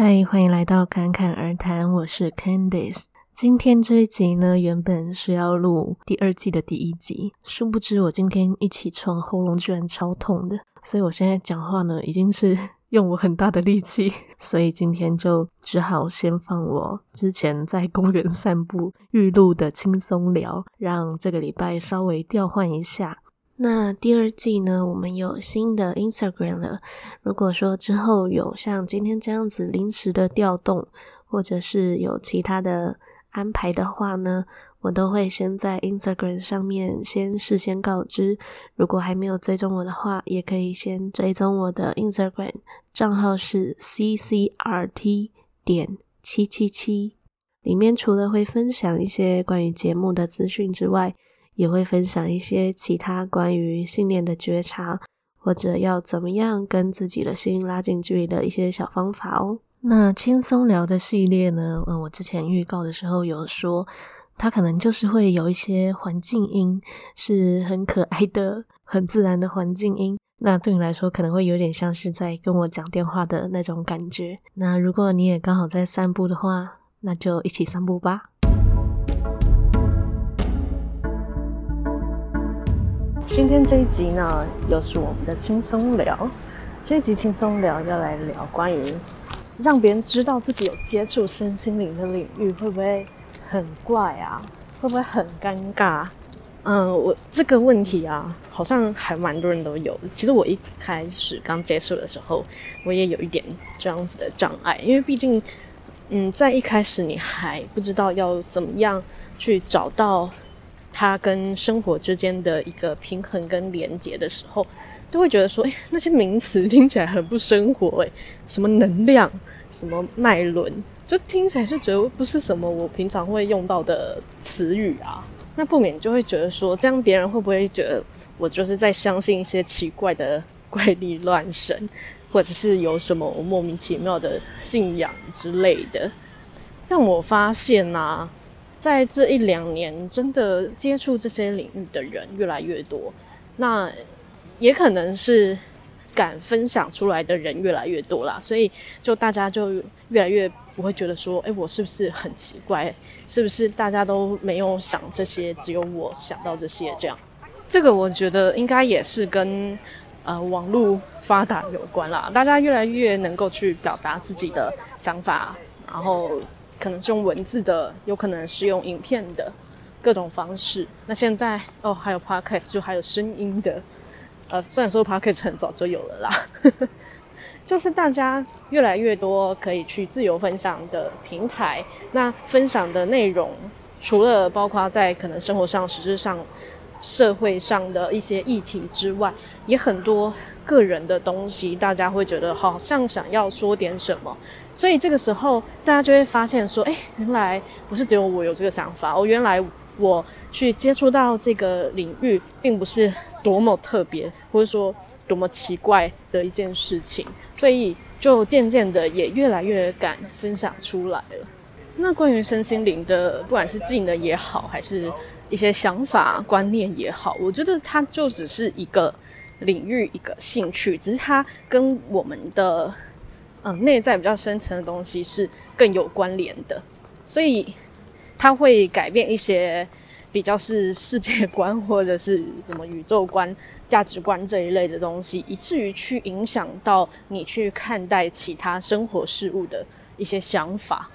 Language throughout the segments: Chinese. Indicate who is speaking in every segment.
Speaker 1: 嗨，欢迎来到侃侃而谈，我是 Candice。今天这一集呢，原本是要录第二季的第一集，殊不知我今天一起床，喉咙居然超痛的，所以我现在讲话呢，已经是 用我很大的力气，所以今天就只好先放我之前在公园散步预录的轻松聊，让这个礼拜稍微调换一下。那第二季呢，我们有新的 Instagram 了。如果说之后有像今天这样子临时的调动，或者是有其他的。安排的话呢，我都会先在 Instagram 上面先事先告知。如果还没有追踪我的话，也可以先追踪我的 Instagram 账号是 ccrt 点七七七。里面除了会分享一些关于节目的资讯之外，也会分享一些其他关于信念的觉察，或者要怎么样跟自己的心拉近距离的一些小方法哦。那轻松聊的系列呢，嗯，我之前预告的时候有说，它可能就是会有一些环境音，是很可爱的、很自然的环境音。那对你来说，可能会有点像是在跟我讲电话的那种感觉。那如果你也刚好在散步的话，那就一起散步吧。今天这一集呢，又是我们的轻松聊。这一集轻松聊要来聊关于。让别人知道自己有接触身心灵的领域，会不会很怪啊？会不会很尴尬？嗯，我这个问题啊，好像还蛮多人都有。其实我一开始刚接触的时候，我也有一点这样子的障碍，因为毕竟，嗯，在一开始你还不知道要怎么样去找到它跟生活之间的一个平衡跟连结的时候。都会觉得说，哎，那些名词听起来很不生活，哎，什么能量，什么脉轮，就听起来就觉得不是什么我平常会用到的词语啊。那不免就会觉得说，这样别人会不会觉得我就是在相信一些奇怪的怪力乱神，或者是有什么莫名其妙的信仰之类的？但我发现啊，在这一两年，真的接触这些领域的人越来越多。那也可能是敢分享出来的人越来越多啦，所以就大家就越来越不会觉得说，诶，我是不是很奇怪？是不是大家都没有想这些，只有我想到这些？这样，这个我觉得应该也是跟呃网络发达有关啦。大家越来越能够去表达自己的想法，然后可能是用文字的，有可能是用影片的各种方式。那现在哦，还有 Podcast，就还有声音的。呃，虽然说 Podcast 很早就有了啦，就是大家越来越多可以去自由分享的平台。那分享的内容，除了包括在可能生活上、实质上、社会上的一些议题之外，也很多个人的东西，大家会觉得好像想要说点什么。所以这个时候，大家就会发现说，诶，原来不是只有我有这个想法，哦，原来我去接触到这个领域，并不是。多么特别，或者说多么奇怪的一件事情，所以就渐渐的也越来越敢分享出来了。那关于身心灵的，不管是技能也好，还是一些想法观念也好，我觉得它就只是一个领域，一个兴趣，只是它跟我们的嗯内在比较深层的东西是更有关联的，所以它会改变一些。比较是世界观或者是什么宇宙观、价值观这一类的东西，以至于去影响到你去看待其他生活事物的一些想法。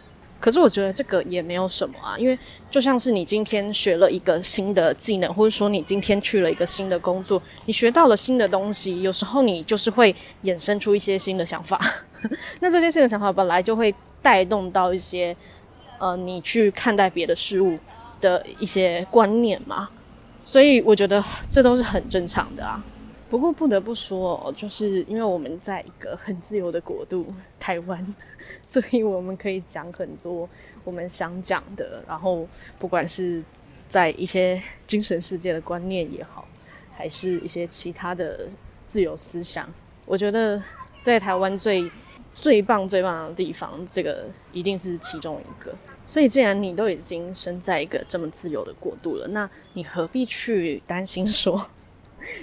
Speaker 1: 可是我觉得这个也没有什么啊，因为就像是你今天学了一个新的技能，或者说你今天去了一个新的工作，你学到了新的东西，有时候你就是会衍生出一些新的想法。那这些新的想法本来就会带动到一些呃，你去看待别的事物的一些观念嘛，所以我觉得这都是很正常的啊。不过不得不说，就是因为我们在一个很自由的国度——台湾，所以我们可以讲很多我们想讲的。然后，不管是在一些精神世界的观念也好，还是一些其他的自由思想，我觉得在台湾最最棒、最棒的地方，这个一定是其中一个。所以，既然你都已经身在一个这么自由的国度了，那你何必去担心说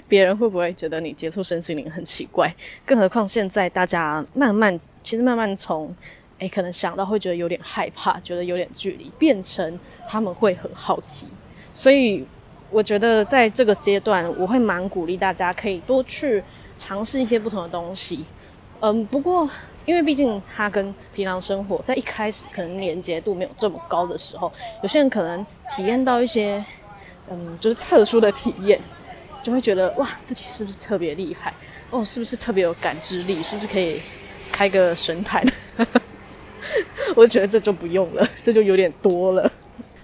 Speaker 1: 别人会不会觉得你接触身心灵很奇怪？更何况现在大家慢慢，其实慢慢从诶，可能想到会觉得有点害怕，觉得有点距离，变成他们会很好奇。所以我觉得在这个阶段，我会蛮鼓励大家可以多去尝试一些不同的东西。嗯，不过因为毕竟它跟平常生活在一开始可能连接度没有这么高的时候，有些人可能体验到一些嗯，就是特殊的体验，就会觉得哇，自己是不是特别厉害？哦，是不是特别有感知力？是不是可以开个神坛？我觉得这就不用了，这就有点多了。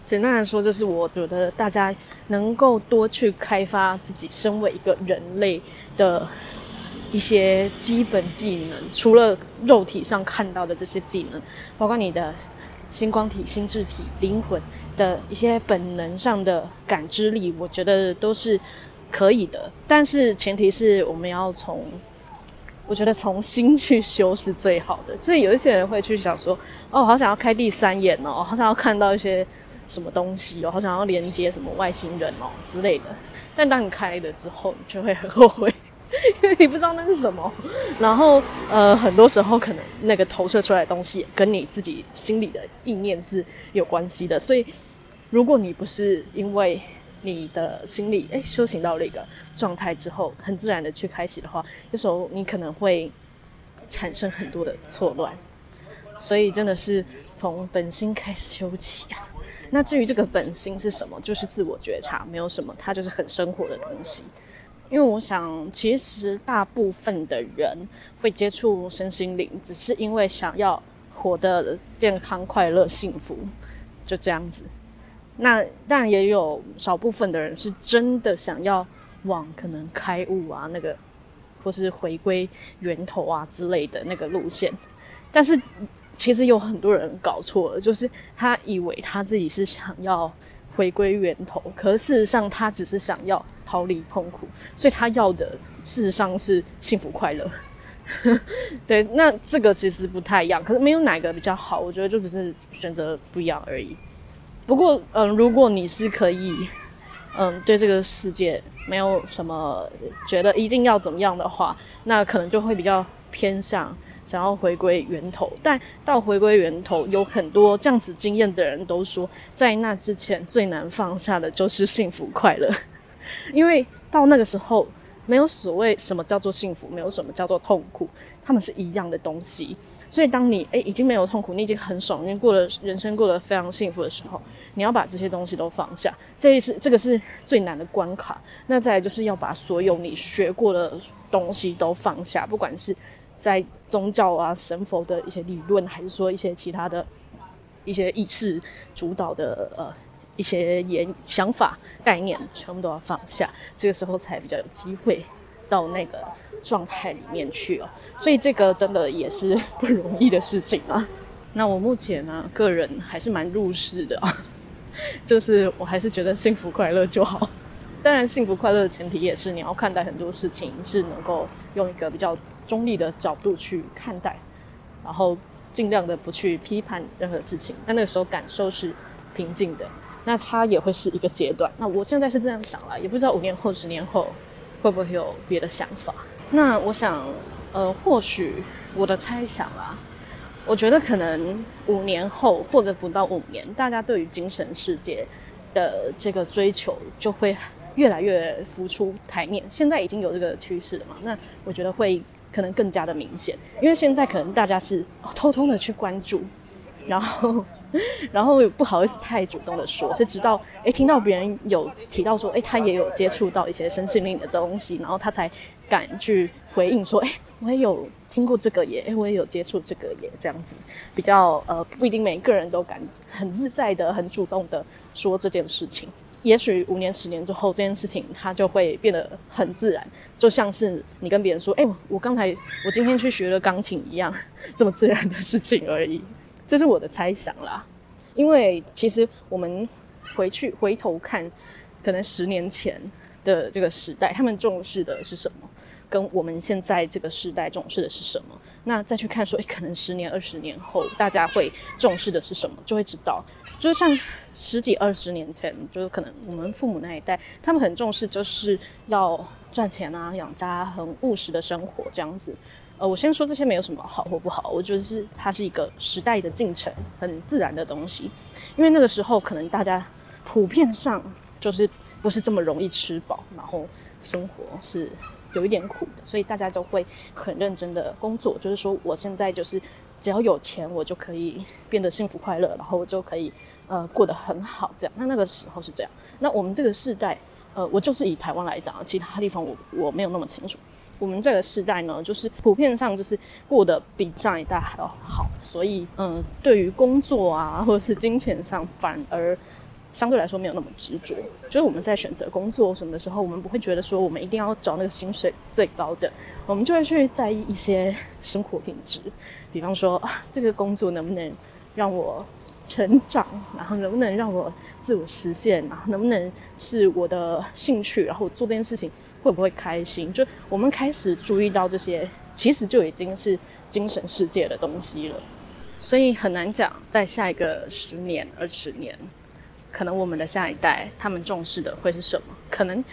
Speaker 1: 简单来说，就是我觉得大家能够多去开发自己身为一个人类的一些基本技能，除了肉体上看到的这些技能，包括你的星光体、心智体、灵魂的一些本能上的感知力，我觉得都是可以的。但是前提是我们要从。我觉得从心去修是最好的，所以有一些人会去想说，哦，好想要开第三眼哦，好想要看到一些什么东西哦，好想要连接什么外星人哦之类的。但当你开了之后，你就会很后悔，因 为你不知道那是什么。然后，呃，很多时候可能那个投射出来的东西跟你自己心里的意念是有关系的。所以，如果你不是因为你的心理诶修行到了一个状态之后，很自然的去开始的话，有时候你可能会产生很多的错乱，所以真的是从本心开始修起啊。那至于这个本心是什么，就是自我觉察，没有什么，它就是很生活的东西。因为我想，其实大部分的人会接触身心灵，只是因为想要活得健康、快乐、幸福，就这样子。那当然也有少部分的人是真的想要往可能开悟啊那个，或是回归源头啊之类的那个路线，但是其实有很多人搞错了，就是他以为他自己是想要回归源头，可事实上他只是想要逃离痛苦，所以他要的事实上是幸福快乐。对，那这个其实不太一样，可是没有哪个比较好，我觉得就只是选择不一样而已。不过，嗯，如果你是可以，嗯，对这个世界没有什么觉得一定要怎么样的话，那可能就会比较偏向想要回归源头。但到回归源头，有很多这样子经验的人都说，在那之前最难放下的就是幸福快乐，因为到那个时候。没有所谓什么叫做幸福，没有什么叫做痛苦，他们是一样的东西。所以当你诶已经没有痛苦，你已经很爽，已经过了人生过得非常幸福的时候，你要把这些东西都放下，这是这个是最难的关卡。那再来就是要把所有你学过的东西都放下，不管是在宗教啊、神佛的一些理论，还是说一些其他的一些意识主导的呃。一些言想法概念全部都要放下，这个时候才比较有机会到那个状态里面去哦。所以这个真的也是不容易的事情啊。那我目前呢，个人还是蛮入世的啊，就是我还是觉得幸福快乐就好。当然，幸福快乐的前提也是你要看待很多事情是能够用一个比较中立的角度去看待，然后尽量的不去批判任何事情。但那个时候感受是平静的。那它也会是一个阶段。那我现在是这样想了，也不知道五年后、十年后会不会有别的想法。那我想，呃，或许我的猜想啦，我觉得可能五年后或者不到五年，大家对于精神世界的这个追求就会越来越浮出台面。现在已经有这个趋势了嘛？那我觉得会可能更加的明显，因为现在可能大家是偷偷的去关注，然后。然后不好意思太主动的说，是直到诶听到别人有提到说，诶他也有接触到一些身心灵的东西，然后他才敢去回应说，诶我也有听过这个耶，诶我也有接触这个耶，这样子比较呃不一定每一个人都敢很自在的、很主动的说这件事情。也许五年、十年之后，这件事情它就会变得很自然，就像是你跟别人说，诶我刚才我今天去学了钢琴一样，这么自然的事情而已。这是我的猜想啦，因为其实我们回去回头看，可能十年前的这个时代，他们重视的是什么？跟我们现在这个时代重视的是什么？那再去看说，可能十年、二十年后，大家会重视的是什么？就会知道，就是像十几、二十年前，就是可能我们父母那一代，他们很重视，就是要赚钱啊，养家，很务实的生活这样子。呃，我先说这些没有什么好或不好，我觉得是它是一个时代的进程，很自然的东西。因为那个时候可能大家普遍上就是不是这么容易吃饱，然后生活是有一点苦的，所以大家都会很认真的工作。就是说，我现在就是只要有钱，我就可以变得幸福快乐，然后我就可以呃过得很好。这样，那那个时候是这样。那我们这个世代，呃，我就是以台湾来讲，其他地方我我没有那么清楚。我们这个时代呢，就是普遍上就是过得比上一代还要好，所以嗯，对于工作啊或者是金钱上，反而相对来说没有那么执着。就是我们在选择工作什么的时候，我们不会觉得说我们一定要找那个薪水最高的，我们就会去在意一些生活品质，比方说啊，这个工作能不能让我成长，然后能不能让我自我实现，然后能不能是我的兴趣，然后做这件事情。会不会开心？就我们开始注意到这些，其实就已经是精神世界的东西了。所以很难讲，在下一个十年、二十年，可能我们的下一代他们重视的会是什么？可能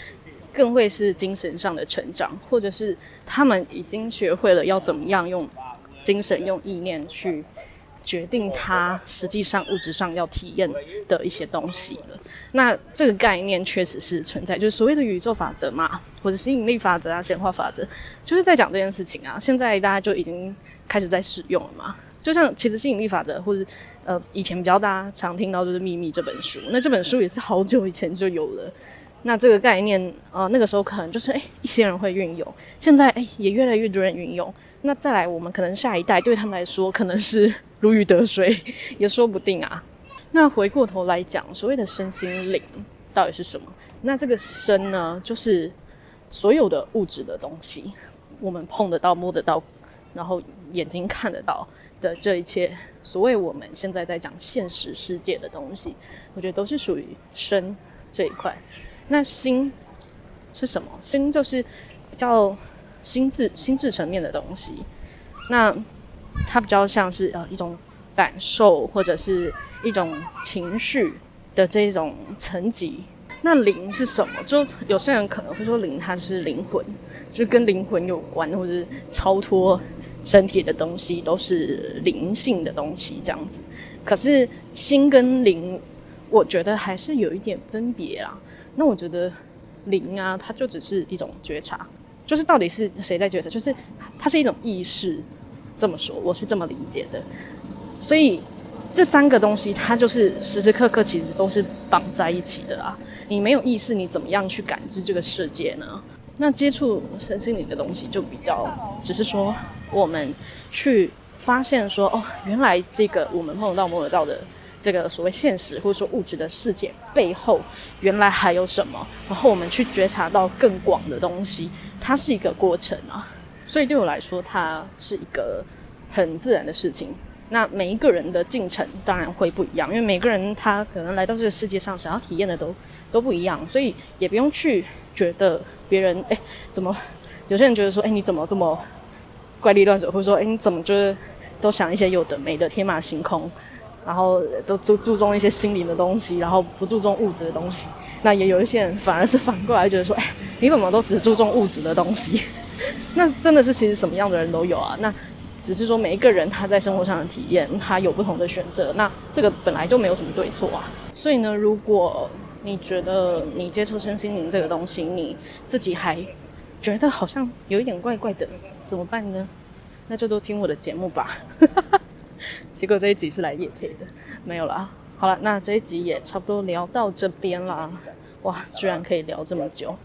Speaker 1: 更会是精神上的成长，或者是他们已经学会了要怎么样用精神、用意念去。决定他实际上物质上要体验的一些东西了。那这个概念确实是存在，就是所谓的宇宙法则嘛，或者吸引力法则啊、显化法则，就是在讲这件事情啊。现在大家就已经开始在使用了嘛。就像其实吸引力法则，或者呃以前比较大家常听到就是《秘密》这本书，那这本书也是好久以前就有了。那这个概念，呃，那个时候可能就是诶一些人会运用，现在诶也越来越多人运用。那再来，我们可能下一代对他们来说，可能是。如鱼得水也说不定啊。那回过头来讲，所谓的身心灵到底是什么？那这个身呢，就是所有的物质的东西，我们碰得到、摸得到，然后眼睛看得到的这一切，所谓我们现在在讲现实世界的东西，我觉得都是属于身这一块。那心是什么？心就是比较心智、心智层面的东西。那它比较像是呃一种感受或者是一种情绪的这种层级。那灵是什么？就有些人可能会说灵它就是灵魂，就跟灵魂有关或者是超脱身体的东西都是灵性的东西这样子。可是心跟灵，我觉得还是有一点分别啦。那我觉得灵啊，它就只是一种觉察，就是到底是谁在觉察？就是它是一种意识。这么说，我是这么理解的。所以这三个东西，它就是时时刻刻其实都是绑在一起的啊。你没有意识，你怎么样去感知这个世界呢？那接触身心灵的东西，就比较只是说，我们去发现说，哦，原来这个我们碰得到、摸得到的这个所谓现实或者说物质的世界背后，原来还有什么？然后我们去觉察到更广的东西，它是一个过程啊。所以对我来说，它是一个很自然的事情。那每一个人的进程当然会不一样，因为每个人他可能来到这个世界上，想要体验的都都不一样，所以也不用去觉得别人哎怎么，有些人觉得说哎你怎么这么怪力乱神，或者说哎你怎么就是都想一些有的没的天马行空，然后就注注重一些心灵的东西，然后不注重物质的东西。那也有一些人反而是反过来觉得说哎你怎么都只注重物质的东西。那真的是其实什么样的人都有啊。那只是说每一个人他在生活上的体验，他有不同的选择。那这个本来就没有什么对错啊。所以呢，如果你觉得你接触身心灵这个东西，你自己还觉得好像有一点怪怪的，怎么办呢？那就都听我的节目吧。结果这一集是来夜配的，没有啦。好了，那这一集也差不多聊到这边啦。哇，居然可以聊这么久。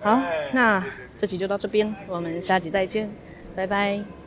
Speaker 1: 好，那。这集就到这边，我们下集再见，拜拜。